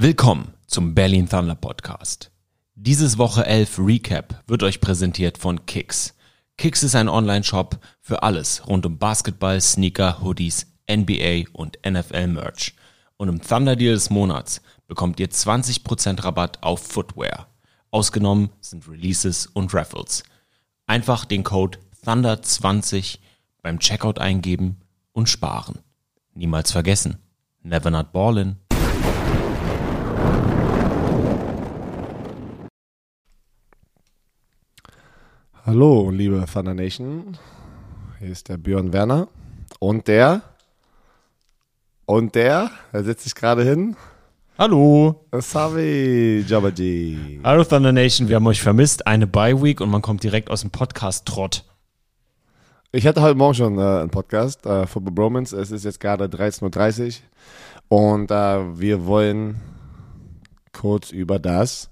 Willkommen zum Berlin Thunder Podcast. Dieses Woche 11 Recap wird euch präsentiert von Kicks. Kicks ist ein Online-Shop für alles rund um Basketball, Sneaker, Hoodies, NBA und NFL Merch. Und im Thunder Deal des Monats bekommt ihr 20% Rabatt auf Footwear. Ausgenommen sind Releases und Raffles. Einfach den Code Thunder20 beim Checkout eingeben und sparen. Niemals vergessen. Never not ballin'. Hallo, liebe Thunder Nation. Hier ist der Björn Werner. Und der? Und der? Er setzt sich gerade hin. Hallo. Savi Jabaji. Hallo Thunder Nation, wir haben euch vermisst. Eine Bye Week und man kommt direkt aus dem Podcast-Trott. Ich hatte heute Morgen schon äh, einen Podcast, äh, Football Bromance. Es ist jetzt gerade 13.30 Uhr und äh, wir wollen kurz über das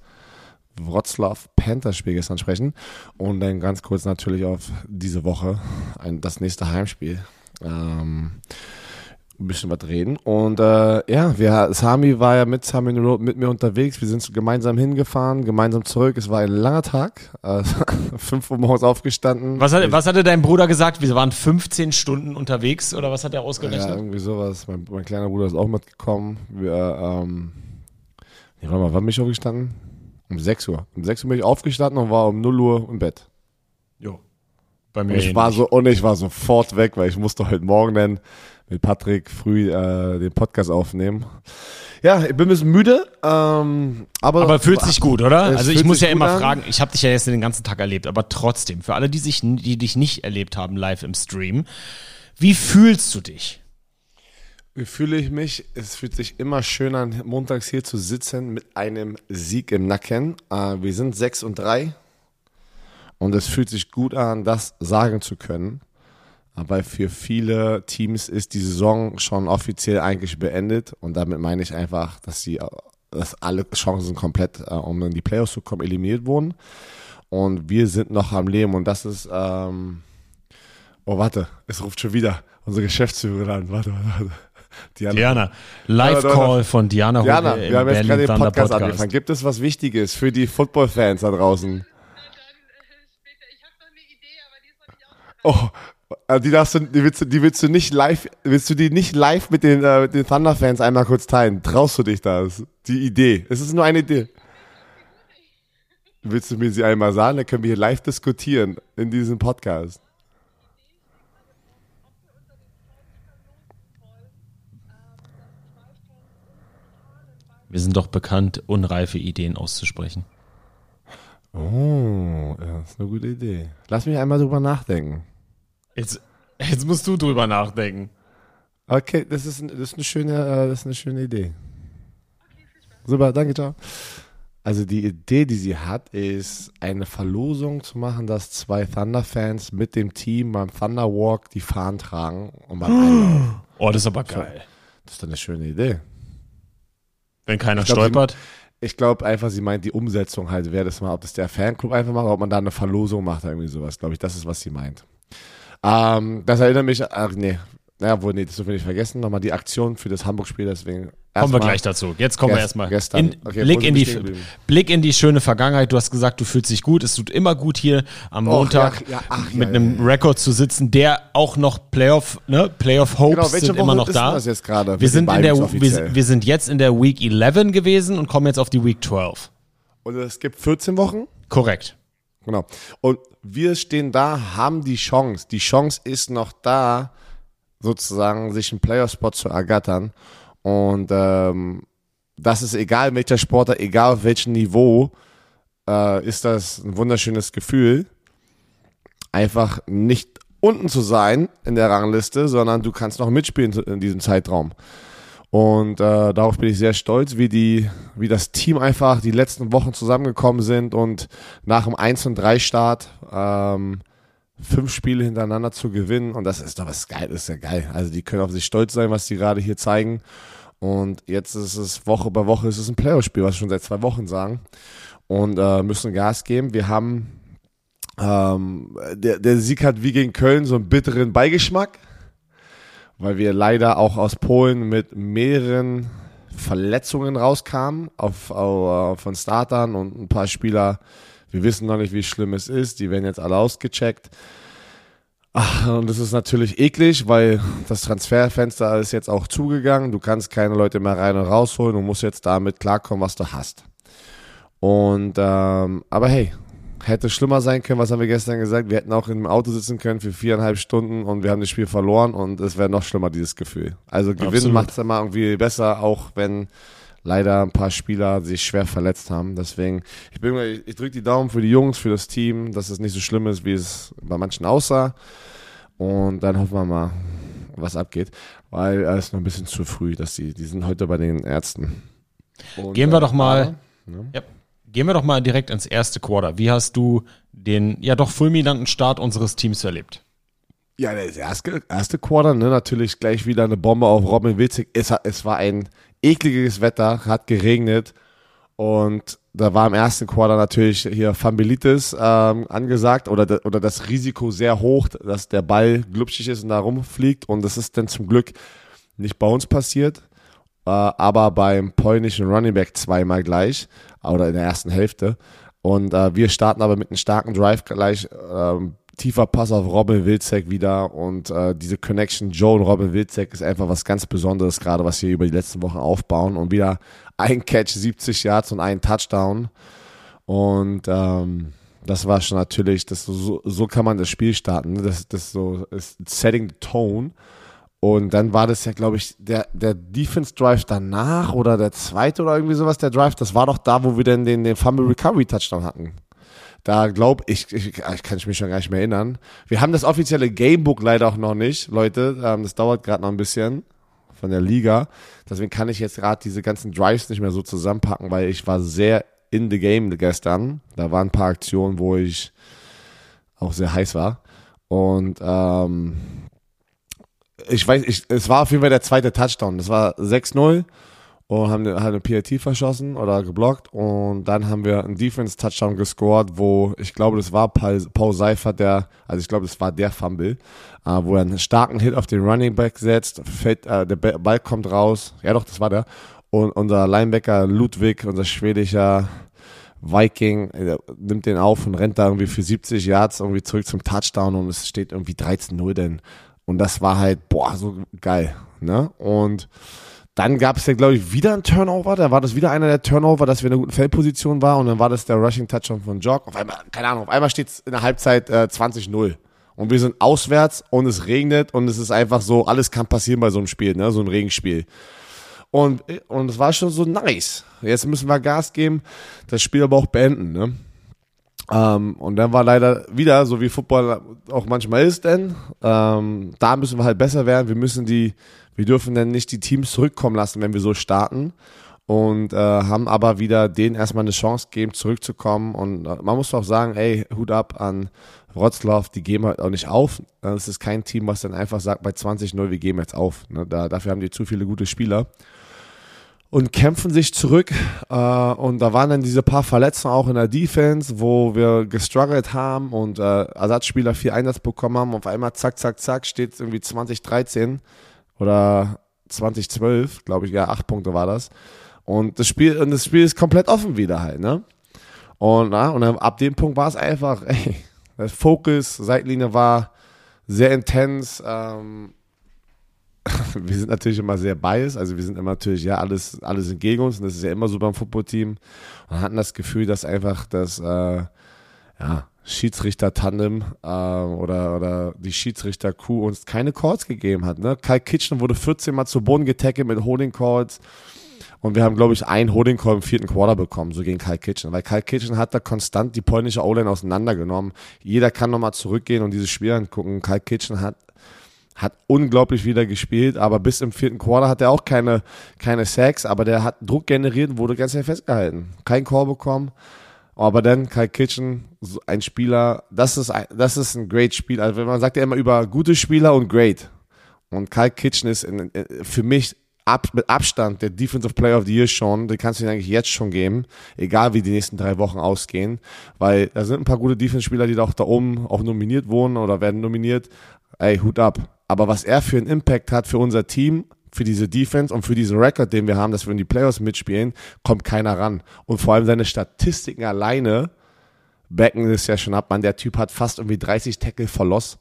Wroclaw Panthers Spiel gestern sprechen und dann ganz kurz natürlich auf diese Woche ein, das nächste Heimspiel. Ähm, ein bisschen was reden. Und äh, ja, wir, Sami war ja mit Sami mit mir unterwegs. Wir sind gemeinsam hingefahren, gemeinsam zurück. Es war ein langer Tag. Äh, 5 Uhr morgens aufgestanden. Was, hat, was hatte dein Bruder gesagt? Wir waren 15 Stunden unterwegs oder was hat er ausgerechnet? Ja, irgendwie sowas. Mein, mein kleiner Bruder ist auch mitgekommen. Wir, ähm, nee, warte mal, wann bin ich aufgestanden? Um 6 Uhr. Um 6 Uhr bin ich aufgestanden und war um 0 Uhr im Bett. Jo. Bei mir Und ich war so, und ich war sofort weg, weil ich musste heute Morgen dann mit Patrick früh äh, den Podcast aufnehmen. Ja, ich bin ein bisschen müde, ähm, aber aber fühlt sich gut, oder? Also ich muss ja immer an. fragen, ich habe dich ja jetzt den ganzen Tag erlebt, aber trotzdem, für alle, die, sich, die dich nicht erlebt haben live im Stream, wie fühlst du dich? Wie fühle ich mich? Es fühlt sich immer schön an, montags hier zu sitzen mit einem Sieg im Nacken. Äh, wir sind 6 und 3 und es fühlt sich gut an, das sagen zu können. Aber für viele Teams ist die Saison schon offiziell eigentlich beendet und damit meine ich einfach, dass sie, dass alle Chancen komplett, äh, um in die Playoffs zu kommen, eliminiert wurden. Und wir sind noch am Leben und das ist, ähm, oh warte, es ruft schon wieder unsere Geschäftsführerin an. Warte, warte, warte. Diana. Diana, Live-Call von Diana, Diana, wir haben jetzt gerade den Thunder Podcast, Podcast. angefangen. Gibt es was Wichtiges für die Football-Fans da draußen? Äh, später. Ich habe noch eine Idee, aber die ist noch nicht ausgereift. Oh, äh, die darfst du, die willst du, die willst du nicht live, willst du die nicht live mit den, äh, mit den Thunder-Fans einmal kurz teilen? Traust du dich das? Die Idee. Es ist nur eine Idee. Willst du mir sie einmal sagen? Dann können wir hier live diskutieren in diesem Podcast. Wir sind doch bekannt, unreife Ideen auszusprechen. Oh, das ist eine gute Idee. Lass mich einmal drüber nachdenken. Jetzt, jetzt musst du drüber nachdenken. Okay, das ist, das ist eine schöne, äh, das ist eine schöne Idee. Super, danke, ciao. Also die Idee, die sie hat, ist eine Verlosung zu machen, dass zwei Thunder-Fans mit dem Team beim Thunder Walk die Fahnen tragen und beim Einlauf. Oh, das ist aber geil. Das ist eine schöne Idee. Wenn keiner glaub, stolpert. Ich glaube einfach, sie meint die Umsetzung halt, wer das mal, ob das der Fanclub einfach macht, oder ob man da eine Verlosung macht, irgendwie sowas. Glaube ich, das ist, was sie meint. Ähm, das erinnert mich, ach nee, naja, wohl, nee, das dürfen wir nicht vergessen, nochmal die Aktion für das Hamburg-Spiel, deswegen. Kommen wir erstmal- gleich dazu. Jetzt kommen wir Gest- erstmal. gestern. In, Okay, Blick, in die, wir? Blick in die schöne Vergangenheit. Du hast gesagt, du fühlst dich gut. Es tut immer gut hier am Och, Montag ja, ja, ach, mit ja, einem Rekord zu sitzen, der auch noch Playoff, ne? Playoff Hopes Genau, sind Woche immer noch ist da. wir sind in der, wir, wir sind jetzt in der Week 11 gewesen und kommen jetzt auf die Week 12. Und es gibt 14 Wochen? Korrekt. Genau. Und wir stehen da, haben die Chance. Die Chance ist noch da, sozusagen sich einen Player-Spot zu ergattern. Und ähm, das ist egal, welcher Sportler, egal auf welchem Niveau, äh, ist das ein wunderschönes Gefühl, einfach nicht unten zu sein in der Rangliste, sondern du kannst noch mitspielen in diesem Zeitraum. Und äh, darauf bin ich sehr stolz, wie die, wie das Team einfach die letzten Wochen zusammengekommen sind und nach dem 1 und 3 Start ähm, fünf Spiele hintereinander zu gewinnen. Und das ist doch was geil, das ist ja geil. Also die können auf sich stolz sein, was die gerade hier zeigen. Und jetzt ist es Woche bei Woche ist es ein Playoff-Spiel, was wir schon seit zwei Wochen sagen. Und äh, müssen Gas geben. Wir haben ähm, der, der Sieg hat wie gegen Köln so einen bitteren Beigeschmack, weil wir leider auch aus Polen mit mehreren Verletzungen rauskamen auf, auf, von Startern und ein paar Spieler, wir wissen noch nicht, wie schlimm es ist, die werden jetzt alle ausgecheckt. Ach, und das ist natürlich eklig, weil das Transferfenster ist jetzt auch zugegangen. Du kannst keine Leute mehr rein und rausholen. Du musst jetzt damit klarkommen, was du hast. Und ähm, aber hey, hätte schlimmer sein können. Was haben wir gestern gesagt? Wir hätten auch im Auto sitzen können für viereinhalb Stunden und wir haben das Spiel verloren und es wäre noch schlimmer dieses Gefühl. Also Gewinnen macht es immer irgendwie besser, auch wenn leider ein paar Spieler sich schwer verletzt haben. Deswegen, ich bin, ich drücke die Daumen für die Jungs, für das Team, dass es nicht so schlimm ist, wie es bei manchen aussah. Und dann hoffen wir mal, was abgeht, weil es ist noch ein bisschen zu früh, dass die, die sind heute bei den Ärzten. Und, Gehen wir doch mal, ne? ja, gehen wir doch mal direkt ins erste Quarter. Wie hast du den ja doch fulminanten Start unseres Teams erlebt? Ja, das erste, erste Quarter, ne, natürlich gleich wieder eine Bombe auf Robin Witzig. Es, es war ein ekliges Wetter, hat geregnet und da war im ersten Quarter natürlich hier Familitis ähm, angesagt oder, oder das Risiko sehr hoch, dass der Ball glubschig ist und da rumfliegt. Und das ist dann zum Glück nicht bei uns passiert, äh, aber beim polnischen Running Back zweimal gleich oder in der ersten Hälfte. Und äh, wir starten aber mit einem starken Drive gleich. Äh, tiefer Pass auf Robin Wilczek wieder und äh, diese Connection Joe und Robin Wilczek ist einfach was ganz Besonderes gerade, was wir über die letzten Wochen aufbauen und wieder ein Catch, 70 Yards und ein Touchdown. Und ähm, das war schon natürlich, das so, so kann man das Spiel starten. Ne? Das, das so ist setting the tone. Und dann war das ja, glaube ich, der, der Defense Drive danach oder der zweite oder irgendwie sowas, der Drive, das war doch da, wo wir denn den, den Fumble Recovery Touchdown hatten. Da glaube ich, ich, ich kann mich schon gar nicht mehr erinnern. Wir haben das offizielle Gamebook leider auch noch nicht, Leute. Ähm, das dauert gerade noch ein bisschen von der Liga. Deswegen kann ich jetzt gerade diese ganzen Drives nicht mehr so zusammenpacken, weil ich war sehr in the game gestern. Da waren ein paar Aktionen, wo ich auch sehr heiß war. Und ähm, ich weiß, ich, es war auf jeden Fall der zweite Touchdown. Das war 6-0 und haben halt eine PAT verschossen oder geblockt. Und dann haben wir einen Defense-Touchdown gescored, wo ich glaube, das war Paul, Paul Seifert, der, also ich glaube, das war der Fumble, äh, wo er einen starken Hit auf den Running Back setzt, fällt, äh, der Ball kommt raus, ja doch, das war der, und unser Linebacker Ludwig, unser schwedischer Viking, äh, nimmt den auf und rennt da irgendwie für 70 Yards irgendwie zurück zum Touchdown und es steht irgendwie 13-0 denn. Und das war halt, boah, so geil, ne, und dann gab es ja, glaube ich, wieder ein Turnover. Da war das wieder einer der Turnover, dass wir in einer guten Feldposition waren. Und dann war das der Rushing Touchdown von Jock. Auf einmal, keine Ahnung, auf einmal steht es in der Halbzeit äh, 20-0. Und wir sind auswärts und es regnet und es ist einfach so, alles kann passieren bei so einem Spiel, ne? so ein Regenspiel. Und, und es war schon so nice. Jetzt müssen wir Gas geben, das Spiel aber auch beenden. Ne? Ähm, und dann war leider wieder, so wie Football auch manchmal ist, denn ähm, da müssen wir halt besser werden. Wir müssen die wir dürfen dann nicht die Teams zurückkommen lassen, wenn wir so starten. Und äh, haben aber wieder denen erstmal eine Chance gegeben, zurückzukommen. Und äh, man muss auch sagen, ey, Hut ab an Wroclaw, die geben halt auch nicht auf. Das ist kein Team, was dann einfach sagt, bei 20-0, wir geben jetzt auf. Ne? Da, dafür haben die zu viele gute Spieler und kämpfen sich zurück. Äh, und da waren dann diese paar Verletzungen auch in der Defense, wo wir gestruggelt haben und äh, Ersatzspieler viel Einsatz bekommen haben. Auf einmal zack, zack, zack, steht es irgendwie 2013 oder 2012, glaube ich, ja, acht Punkte war das. Und das Spiel, und das Spiel ist komplett offen wieder halt, ne? Und, na, und ab dem Punkt war es einfach, ey, der Fokus, Seitlinie war sehr intens. Ähm, wir sind natürlich immer sehr biased, also wir sind immer natürlich, ja, alles, alles sind gegen uns und das ist ja immer so beim Footballteam. Und hatten das Gefühl, dass einfach das, äh, ja, Schiedsrichter-Tandem äh, oder, oder die Schiedsrichter-Crew uns keine Calls gegeben hat. Ne? Kyle Kitchen wurde 14 Mal zu Boden getackelt mit Holding Calls. Und wir haben, glaube ich, einen Holding Call im vierten Quarter bekommen, so gegen Kyle Kitchen. Weil Kyle Kitchen hat da konstant die polnische O-Line auseinandergenommen. Jeder kann nochmal zurückgehen und dieses Spiel angucken. Kyle Kitchen hat, hat unglaublich wieder gespielt, aber bis im vierten Quarter hat er auch keine, keine Sacks, aber der hat Druck generiert und wurde ganz sehr festgehalten. Kein Call bekommen. Aber dann Kai Kitchen, ein Spieler, das ist ein, das ist ein great Spiel. Also man sagt ja immer über gute Spieler und great. Und Kai Kitchen ist in, in, für mich ab, mit Abstand der Defensive Player of the Year schon. Den kannst du ihn eigentlich jetzt schon geben, egal wie die nächsten drei Wochen ausgehen. Weil da sind ein paar gute Defense-Spieler, die da auch da oben auch nominiert wurden oder werden nominiert. Ey, Hut ab. Aber was er für einen Impact hat für unser Team, für diese Defense und für diesen Rekord, den wir haben, dass wir in die Playoffs mitspielen, kommt keiner ran. Und vor allem seine Statistiken alleine backen es ja schon ab. Man, der Typ hat fast irgendwie 30 Tackle verlost.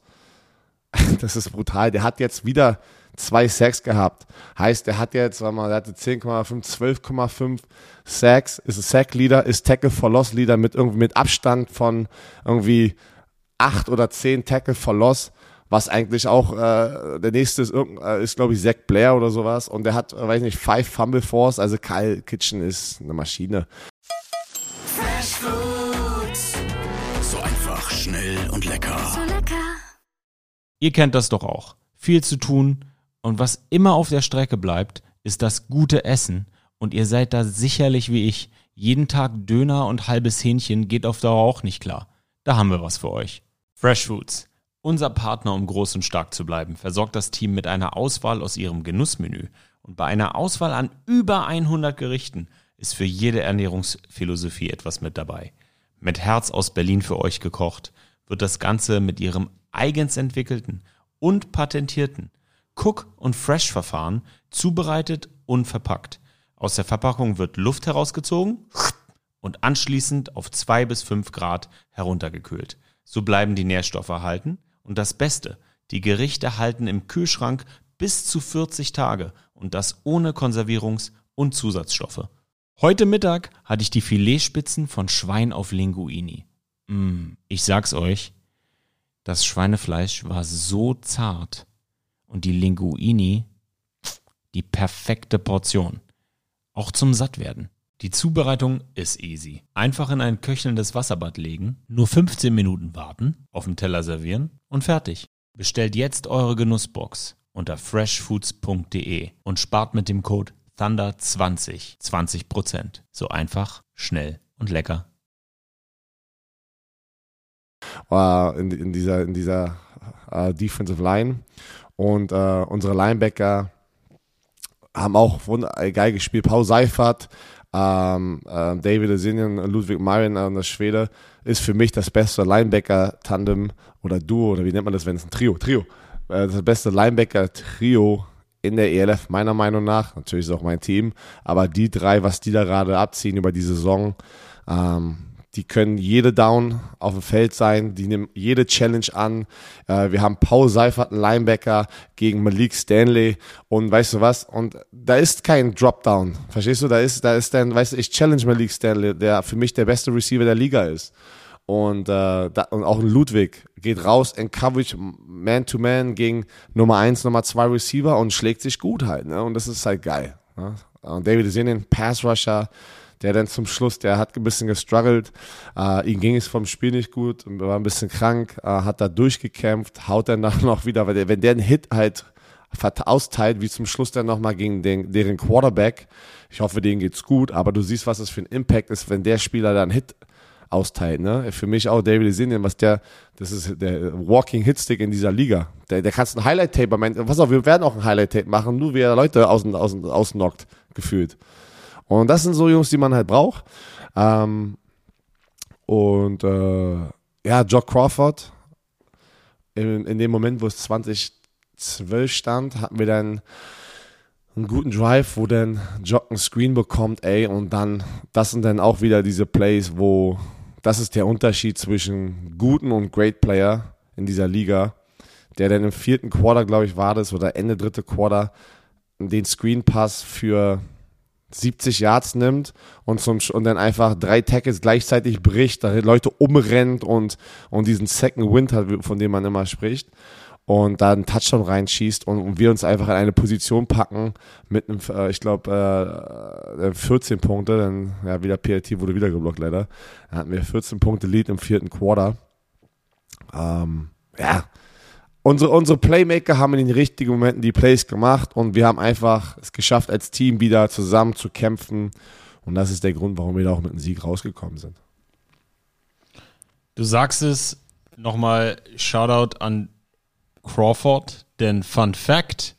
Das ist brutal. Der hat jetzt wieder zwei Sacks gehabt. Heißt, er hat jetzt, warte mal, der hatte 10,5, 12,5 Sacks, ist ein Sack-Leader, ist Tackle for Loss Leader mit irgendwie mit Abstand von irgendwie acht oder zehn Tackle for Loss, was eigentlich auch äh, der nächste ist, äh, ist glaube ich Zach Blair oder sowas und der hat, äh, weiß nicht, five Fumble Force, also Kyle Kitchen ist eine Maschine. Fresh Foods. So einfach, schnell und lecker. So lecker. Ihr kennt das doch auch. Viel zu tun und was immer auf der Strecke bleibt, ist das gute Essen und ihr seid da sicherlich wie ich. Jeden Tag Döner und halbes Hähnchen geht auf Dauer auch nicht klar. Da haben wir was für euch. Fresh Foods. Unser Partner, um groß und stark zu bleiben, versorgt das Team mit einer Auswahl aus ihrem Genussmenü. Und bei einer Auswahl an über 100 Gerichten ist für jede Ernährungsphilosophie etwas mit dabei. Mit Herz aus Berlin für euch gekocht, wird das Ganze mit ihrem eigens entwickelten und patentierten Cook- und Fresh-Verfahren zubereitet und verpackt. Aus der Verpackung wird Luft herausgezogen und anschließend auf zwei bis fünf Grad heruntergekühlt. So bleiben die Nährstoffe erhalten und das Beste, die Gerichte halten im Kühlschrank bis zu 40 Tage und das ohne Konservierungs- und Zusatzstoffe. Heute Mittag hatte ich die Filetspitzen von Schwein auf Linguini. Mm, ich sag's euch, das Schweinefleisch war so zart und die Linguini die perfekte Portion. Auch zum Sattwerden. Die Zubereitung ist easy. Einfach in ein köchelndes Wasserbad legen, nur 15 Minuten warten, auf dem Teller servieren und fertig. Bestellt jetzt eure Genussbox unter freshfoods.de und spart mit dem Code Thunder20 20%. So einfach, schnell und lecker. äh, in, in dieser, in dieser äh, Defensive Line. Und äh, unsere Linebacker haben auch geil gespielt. Paul Seifert, ähm, äh, David Asinian, Ludwig Marion an der Schwede ist für mich das beste Linebacker-Tandem oder Duo, oder wie nennt man das, wenn es ein Trio, Trio. Äh, das beste Linebacker-Trio in der ELF, meiner Meinung nach. Natürlich ist auch mein Team, aber die drei, was die da gerade abziehen über die Saison, ähm, die können jede Down auf dem Feld sein, die nehmen jede Challenge an. Äh, wir haben Paul Seifert, einen Linebacker, gegen Malik Stanley und weißt du was? Und da ist kein Dropdown. Verstehst du? Da ist, da ist dann, weißt du, ich challenge Malik Stanley, der für mich der beste Receiver der Liga ist. Und, äh, da, und auch ein Ludwig geht raus in Coverage Man-to-Man gegen Nummer 1, Nummer 2 Receiver und schlägt sich gut halt. Ne? Und das ist halt geil. Ne? Und David Sinin, Pass-Rusher, der dann zum Schluss, der hat ein bisschen gestruggelt. Äh, ihm ging es vom Spiel nicht gut, war ein bisschen krank, äh, hat da durchgekämpft, haut dann dann noch wieder, weil der, wenn der einen Hit halt austeilt, wie zum Schluss dann nochmal gegen den, deren Quarterback, ich hoffe, denen geht's gut, aber du siehst, was das für ein Impact ist, wenn der Spieler dann Hit austeilt, ne? Für mich auch David Sinien, was der, das ist der Walking Hitstick in dieser Liga. Der, der kannst ein Highlight-Tape, pass auf, wir werden auch ein Highlight-Tape machen, nur wie er Leute außen, außen, ausnockt, gefühlt. Und das sind so Jungs, die man halt braucht. Ähm, und äh, ja, Jock Crawford, in, in dem Moment, wo es 2012 stand, hatten wir dann einen guten Drive, wo dann Jock einen Screen bekommt, ey, und dann, das sind dann auch wieder diese Plays, wo, das ist der Unterschied zwischen guten und Great Player in dieser Liga, der dann im vierten Quarter, glaube ich, war das, oder Ende dritte Quarter, den Screen Pass für 70 Yards nimmt und, zum, und dann einfach drei Tackles gleichzeitig bricht, da Leute umrennt und, und diesen Second Wind hat, von dem man immer spricht und da einen Touchdown reinschießt und, wir uns einfach in eine Position packen mit einem, äh, ich glaube, äh, 14 Punkte, dann ja, wieder PLT wurde wieder geblockt leider. Dann hatten wir 14 Punkte Lead im vierten Quarter. Ähm, ja, unsere, unsere Playmaker haben in den richtigen Momenten die Plays gemacht und wir haben einfach es geschafft, als Team wieder zusammen zu kämpfen. Und das ist der Grund, warum wir da auch mit einem Sieg rausgekommen sind. Du sagst es nochmal, Shoutout an Crawford, denn Fun Fact,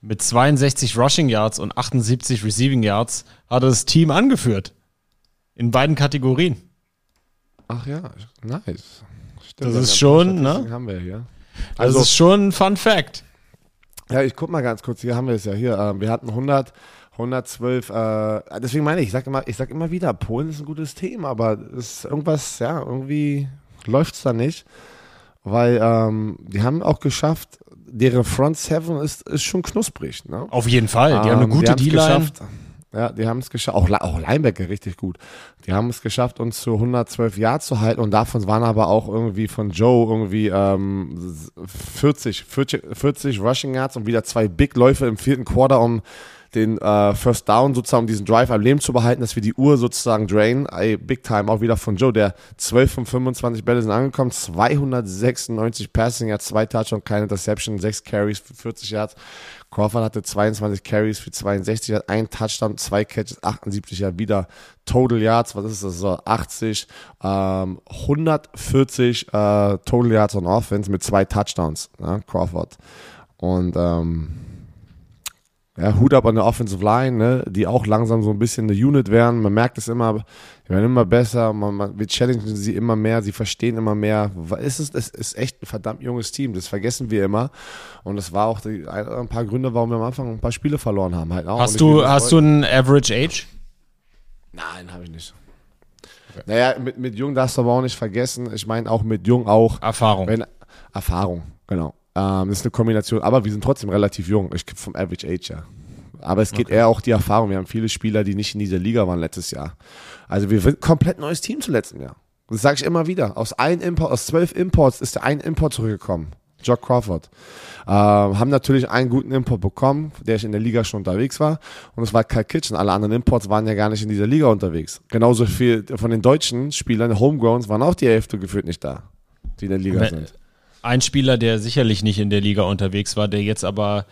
mit 62 Rushing Yards und 78 Receiving Yards hat er das Team angeführt. In beiden Kategorien. Ach ja, nice. Das ist schon, ne? haben wir hier. Also, das ist schon ein Fun Fact. Ja, ich guck mal ganz kurz, hier haben wir es ja hier. Ähm, wir hatten 100, 112, äh, deswegen meine ich, ich sag immer, ich sag immer wieder, Polen ist ein gutes Team, aber ist irgendwas, ja, irgendwie läuft es da nicht. Weil ähm, die haben auch geschafft, deren Front Seven ist, ist schon knusprig. Ne? Auf jeden Fall. Die haben eine Ähm, gute D-Line. Ja, die haben es geschafft. Auch, auch Linebacker richtig gut. Die haben es geschafft, uns zu 112 Yards zu halten und davon waren aber auch irgendwie von Joe irgendwie ähm, 40, 40, 40 Rushing Yards und wieder zwei Big Läufe im vierten Quarter, um den äh, First Down sozusagen, um diesen Drive am Leben zu behalten, dass wir die Uhr sozusagen drain. Ey, Big Time auch wieder von Joe, der 12 von 25 Bälle sind angekommen, 296 Passing Yards, zwei Touchdowns, keine Interception, sechs Carries für 40 Yards. Crawford hatte 22 Carries für 62 Yards, ein Touchdown, zwei Catches, 78 Yards, wieder Total Yards, was ist das so, 80, ähm, 140 äh, Total Yards on Offense mit zwei Touchdowns, ja, Crawford. Und ähm, ja, Hut ab an der Offensive Line, ne, die auch langsam so ein bisschen eine Unit werden. Man merkt es immer, die werden immer besser, man, man, wir challengen sie immer mehr, sie verstehen immer mehr. Es ist, es ist echt ein verdammt junges Team, das vergessen wir immer. Und das war auch die, ein, ein paar Gründe, warum wir am Anfang ein paar Spiele verloren haben. Halt auch. Und Hast du, hast du einen Average Age? Nein, habe ich nicht. Naja, mit, mit Jung darfst du aber auch nicht vergessen. Ich meine auch mit Jung auch. Erfahrung. Wenn, Erfahrung, genau. Ähm, das ist eine Kombination, aber wir sind trotzdem relativ jung. Ich vom Average Age, ja. Aber es geht eher auch die Erfahrung. Wir haben viele Spieler, die nicht in dieser Liga waren letztes Jahr. Also wir sind ein komplett neues Team zu letztem Jahr. Das sage ich immer wieder. Aus ein Import, aus zwölf Imports ist der ein Import zurückgekommen. Jock Crawford. Ähm, haben natürlich einen guten Import bekommen, der in der Liga schon unterwegs war. Und es war Kyle Kitchen. Alle anderen Imports waren ja gar nicht in dieser Liga unterwegs. Genauso viel von den deutschen Spielern, Homegrowns, waren auch die Hälfte gefühlt nicht da, die in der Liga sind. Ein Spieler, der sicherlich nicht in der Liga unterwegs war, der jetzt aber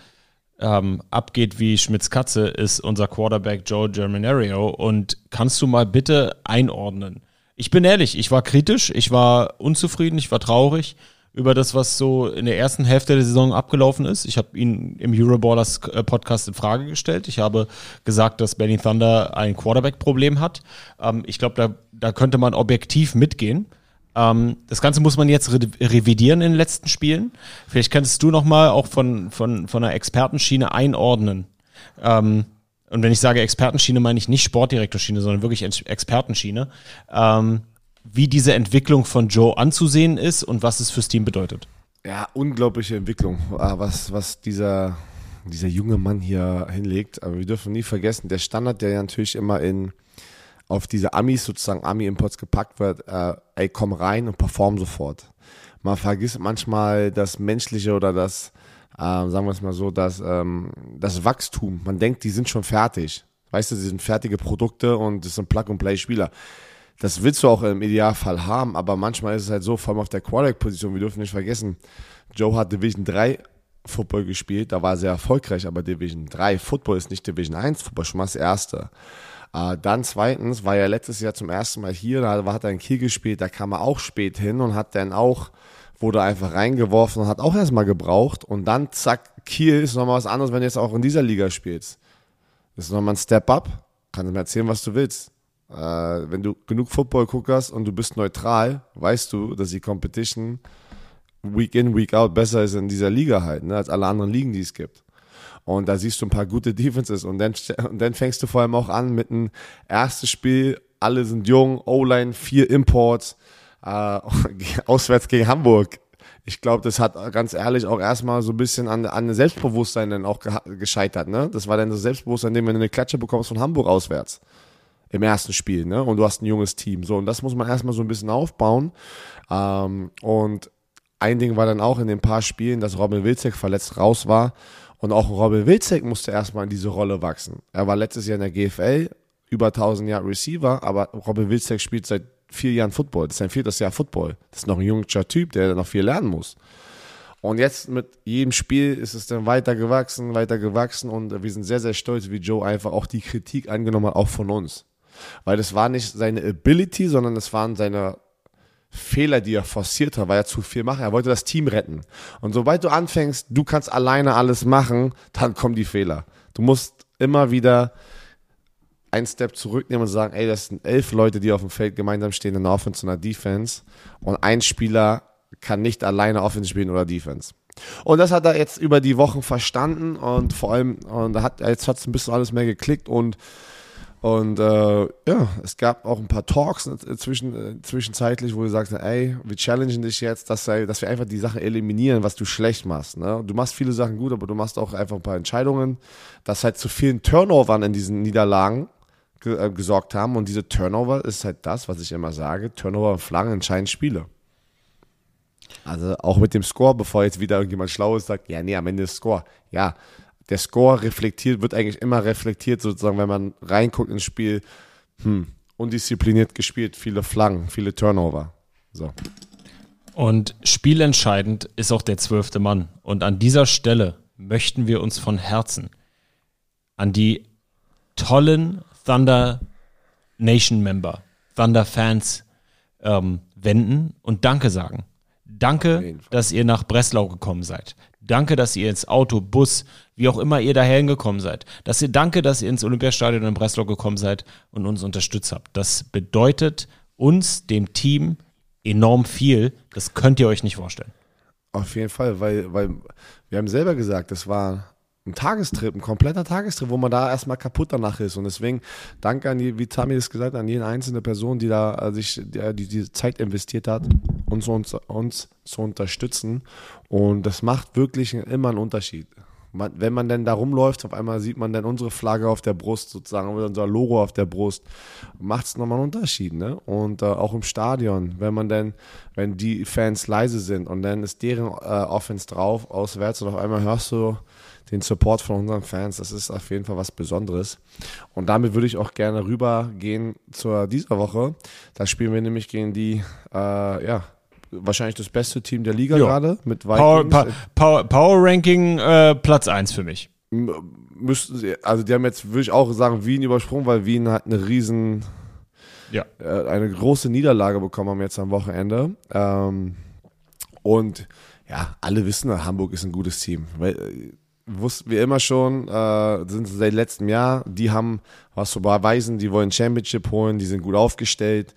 ähm, abgeht wie Schmitz Katze, ist unser Quarterback Joe Germinario. Und kannst du mal bitte einordnen? Ich bin ehrlich, ich war kritisch, ich war unzufrieden, ich war traurig über das, was so in der ersten Hälfte der Saison abgelaufen ist. Ich habe ihn im Euroballers äh, Podcast in Frage gestellt. Ich habe gesagt, dass Benny Thunder ein Quarterback-Problem hat. Ähm, ich glaube, da, da könnte man objektiv mitgehen. Ähm, das Ganze muss man jetzt re revidieren in den letzten Spielen. Vielleicht kannst du noch mal auch von, von, von einer Expertenschiene einordnen. Ähm, und wenn ich sage Expertenschiene, meine ich nicht Sportdirektorschiene, sondern wirklich Ex- Expertenschiene. Ähm, wie diese Entwicklung von Joe anzusehen ist und was es fürs Team bedeutet. Ja, unglaubliche Entwicklung, äh, was, was dieser, dieser junge Mann hier hinlegt. Aber wir dürfen nie vergessen, der Standard, der ja natürlich immer in, auf diese Amis, sozusagen Ami-Imports gepackt wird, äh, ey, komm rein und perform sofort. Man vergisst manchmal das Menschliche oder das, äh, sagen wir es mal so, das, ähm, das Wachstum. Man denkt, die sind schon fertig. Weißt du, sie sind fertige Produkte und das sind Plug-and-Play-Spieler. Das willst du auch im Idealfall haben, aber manchmal ist es halt so, vor allem auf der Quarterback-Position, wir dürfen nicht vergessen, Joe hat Division 3 Football gespielt, da war er sehr erfolgreich, aber Division 3 Football ist nicht Division 1 Football, schon mal das erste. Äh, dann zweitens war er letztes Jahr zum ersten Mal hier, da hat er in Kiel gespielt, da kam er auch spät hin und hat dann auch, wurde einfach reingeworfen und hat auch erstmal gebraucht und dann zack, Kiel ist nochmal was anderes, wenn du jetzt auch in dieser Liga spielst. Das ist nochmal ein Step up. Kannst du mir erzählen, was du willst. Äh, wenn du genug Football guckst und du bist neutral, weißt du, dass die Competition Week in, Week out besser ist in dieser Liga halt, ne, als alle anderen Ligen, die es gibt. Und da siehst du ein paar gute Defenses und dann, und dann fängst du vor allem auch an mit einem erstes Spiel, alle sind jung, O-Line, vier Imports, äh, auswärts gegen Hamburg. Ich glaube, das hat ganz ehrlich auch erstmal so ein bisschen an, an Selbstbewusstsein dann auch gescheitert, ne? Das war dann das Selbstbewusstsein, wenn du eine Klatsche bekommst von Hamburg auswärts im ersten Spiel, ne? Und du hast ein junges Team. So, und das muss man erstmal so ein bisschen aufbauen. Ähm, und ein Ding war dann auch in den paar Spielen, dass Robin Wilczek verletzt raus war. Und auch Robin Wilczek musste erstmal in diese Rolle wachsen. Er war letztes Jahr in der GFL, über 1000 Jahre Receiver, aber Robin Wilczek spielt seit vier Jahren Football. Das ist sein viertes Jahr Football. Das ist noch ein junger Typ, der noch viel lernen muss. Und jetzt mit jedem Spiel ist es dann weiter gewachsen, weiter gewachsen und wir sind sehr, sehr stolz, wie Joe einfach auch die Kritik angenommen hat, auch von uns. Weil das war nicht seine Ability, sondern das waren seine Fehler, die er forciert hat, weil er zu viel macht. Er wollte das Team retten. Und sobald du anfängst, du kannst alleine alles machen, dann kommen die Fehler. Du musst immer wieder einen Step zurücknehmen und sagen, ey, das sind elf Leute, die auf dem Feld gemeinsam stehen in der Offense und der Defense. Und ein Spieler kann nicht alleine Offense spielen oder Defense. Und das hat er jetzt über die Wochen verstanden und vor allem, und hat jetzt hat es ein bisschen alles mehr geklickt und und äh, ja, es gab auch ein paar Talks zwischen, äh, zwischenzeitlich, wo du sagst, ey, wir challengen dich jetzt, dass, dass wir einfach die Sachen eliminieren, was du schlecht machst. Ne? Du machst viele Sachen gut, aber du machst auch einfach ein paar Entscheidungen, dass halt zu vielen Turnovern in diesen Niederlagen ge äh, gesorgt haben. Und diese Turnover ist halt das, was ich immer sage, Turnover und Flaggen entscheiden Spiele. Also auch mit dem Score, bevor jetzt wieder irgendjemand schlau ist, sagt, ja, nee, am Ende ist Score. Ja, der Score reflektiert, wird eigentlich immer reflektiert, sozusagen, wenn man reinguckt ins Spiel, hm, undiszipliniert gespielt, viele Flaggen, viele Turnover. So. Und spielentscheidend ist auch der zwölfte Mann. Und an dieser Stelle möchten wir uns von Herzen an die tollen Thunder Nation Member, Thunder Fans ähm, wenden und Danke sagen. Danke, dass ihr nach Breslau gekommen seid. Danke, dass ihr ins Auto, Bus, wie auch immer ihr dahin gekommen seid. Dass ihr, danke, dass ihr ins Olympiastadion in Breslau gekommen seid und uns unterstützt habt. Das bedeutet uns, dem Team, enorm viel. Das könnt ihr euch nicht vorstellen. Auf jeden Fall, weil, weil wir haben selber gesagt, das war ein Tagestrip, ein kompletter Tagestrip, wo man da erstmal kaputt danach ist. Und deswegen danke an die, wie Tami das gesagt hat, an jede einzelne Person, die da äh, sich die, die, die Zeit investiert hat, uns, uns, uns zu unterstützen. Und das macht wirklich immer einen Unterschied. Man, wenn man denn da rumläuft, auf einmal sieht man dann unsere Flagge auf der Brust, sozusagen, unser Logo auf der Brust, macht es nochmal einen Unterschied, ne? Und äh, auch im Stadion, wenn man denn, wenn die Fans leise sind und dann ist deren äh, Offense drauf, auswärts und auf einmal hörst du den Support von unseren Fans. Das ist auf jeden Fall was Besonderes. Und damit würde ich auch gerne rübergehen zu dieser Woche. Da spielen wir nämlich gegen die, äh, ja, wahrscheinlich das beste Team der Liga gerade mit Power. Pa- Power, Power Ranking äh, Platz 1 für mich. Müssten sie, also die haben jetzt, würde ich auch sagen, Wien übersprungen, weil Wien hat eine riesen, Ja. äh, eine große Niederlage bekommen haben jetzt am Wochenende. Ähm, und ja, alle wissen, Hamburg ist ein gutes Team. Weil, wussten wir immer schon, äh, sind seit letztem Jahr, die haben was zu beweisen, die wollen Championship holen, die sind gut aufgestellt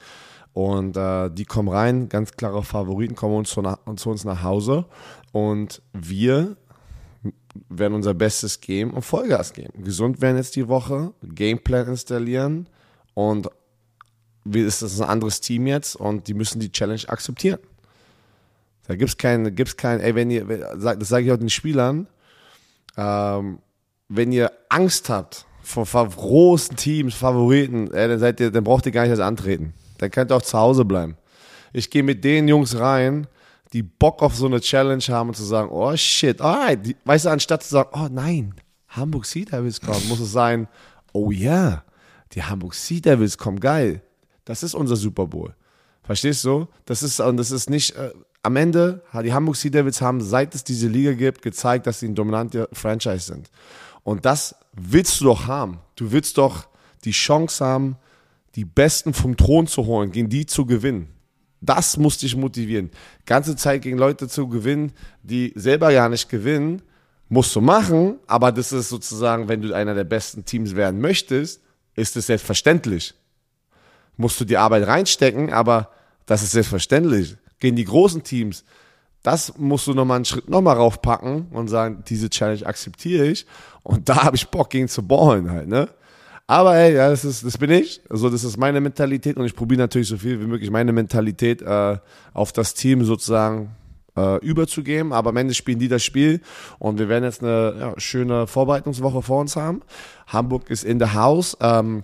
und äh, die kommen rein, ganz klare Favoriten kommen uns zu, zu uns nach Hause und wir werden unser Bestes geben und Vollgas geben. Gesund werden jetzt die Woche, Gameplan installieren und wie ist das ein anderes Team jetzt und die müssen die Challenge akzeptieren. Da gibt's kein, gibt's kein, ey, wenn ihr, das sage ich auch den Spielern, ähm, wenn ihr Angst habt vor großen Teams, Favoriten, ey, dann seid ihr, dann braucht ihr gar nicht erst antreten. Dann könnt ihr auch zu Hause bleiben. Ich gehe mit den Jungs rein, die Bock auf so eine Challenge haben und zu sagen, oh shit, alright, weißt du, anstatt zu sagen, oh nein, Hamburg Sea Devils kommen, muss es sein, oh ja, die Hamburg Sea Devils kommen, geil. Das ist unser Super Bowl. Verstehst du? Das ist, das ist nicht, äh, am Ende, die Hamburg Sea Devils haben, seit es diese Liga gibt, gezeigt, dass sie ein dominanter Franchise sind. Und das willst du doch haben. Du willst doch die Chance haben, die Besten vom Thron zu holen, gegen die zu gewinnen. Das muss dich motivieren. Ganze Zeit gegen Leute zu gewinnen, die selber gar nicht gewinnen, musst du machen, aber das ist sozusagen, wenn du einer der besten Teams werden möchtest, ist es selbstverständlich. Musst du die Arbeit reinstecken, aber das ist selbstverständlich. Gegen die großen Teams, das musst du nochmal einen Schritt nochmal raufpacken und sagen, diese Challenge akzeptiere ich und da habe ich Bock gegen zu ballen halt, ne? Aber ey, ja, das, ist, das bin ich. Also das ist meine Mentalität und ich probiere natürlich so viel wie möglich meine Mentalität äh, auf das Team sozusagen äh, überzugeben. Aber am Ende spielen die das Spiel und wir werden jetzt eine ja, schöne Vorbereitungswoche vor uns haben. Hamburg ist in the house. Ähm,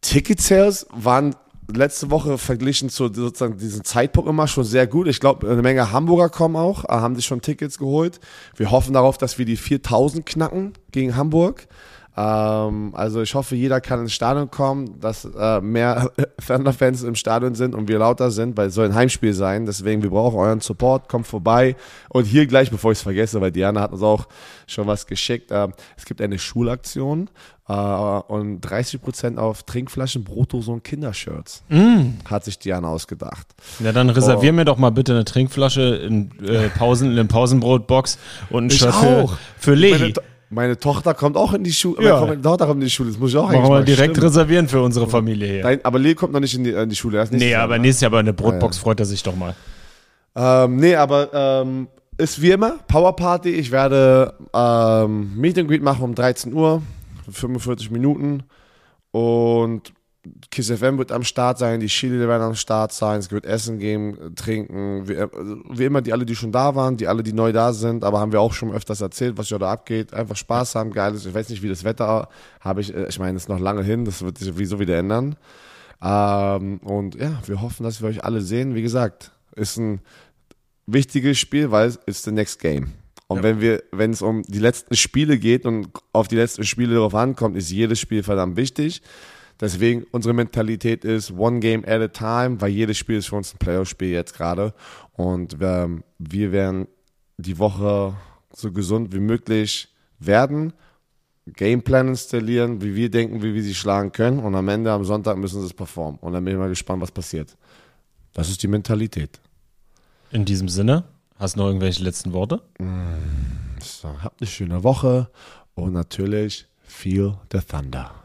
Ticket Sales waren letzte Woche verglichen zu sozusagen diesem Zeitpunkt immer schon sehr gut. Ich glaube, eine Menge Hamburger kommen auch, äh, haben sich schon Tickets geholt. Wir hoffen darauf, dass wir die 4000 knacken gegen Hamburg. Ähm, also ich hoffe, jeder kann ins Stadion kommen, dass äh, mehr Thunder-Fans im Stadion sind und wir lauter sind, weil es soll ein Heimspiel sein. Deswegen, wir brauchen euren Support. Kommt vorbei. Und hier gleich, bevor ich es vergesse, weil Diana hat uns auch schon was geschickt. Äh, es gibt eine Schulaktion äh, und 30% auf Trinkflaschen, Brotdosen und Kindershirts. Hat sich Diana ausgedacht. Ja, dann reservier mir doch mal bitte eine Trinkflasche in äh, Pausen, in Pausenbrotbox und ein Ich Shirt auch. für, für. To- meine Tochter kommt auch in die Schule. Ja. Meine Tochter kommt in die Schule. Das muss ich auch Machen eigentlich wir mal direkt stimmen. reservieren für unsere Familie hier. Dein, aber Lee kommt noch nicht in die, in die Schule. Erst Nee, Jahr, aber ne? nächstes Jahr bei einer Brotbox freut er sich doch mal. Ähm, nee, aber ähm, ist wie immer Power Party. Ich werde ähm, Meet and Greet machen um 13 Uhr, für 45 Minuten. Und Kiss FM wird am Start sein, die Chile werden am Start sein, es wird Essen geben, trinken, wie, wie, immer die alle, die schon da waren, die alle, die neu da sind, aber haben wir auch schon öfters erzählt, was ja da abgeht, einfach Spaß haben, geiles, ich weiß nicht, wie das Wetter habe ich, ich meine, es ist noch lange hin, das wird sich sowieso wieder ändern. Ähm, und ja, wir hoffen, dass wir euch alle sehen. Wie gesagt, ist ein wichtiges Spiel, weil es ist the next game. Und Ja. wenn wir, wenn es um die letzten Spiele geht und auf die letzten Spiele darauf ankommt, ist jedes Spiel verdammt wichtig. Deswegen unsere Mentalität ist one game at a time, weil jedes Spiel ist für uns ein Playoff-Spiel jetzt gerade. Und wir, wir werden die Woche so gesund wie möglich werden, Gameplan installieren, wie wir denken, wie wir sie schlagen können. Und am Ende, am Sonntag, müssen sie es performen. Und dann bin ich mal gespannt, was passiert. Das ist die Mentalität. In diesem Sinne, hast du noch irgendwelche letzten Worte? So, habt eine schöne Woche und natürlich feel the thunder.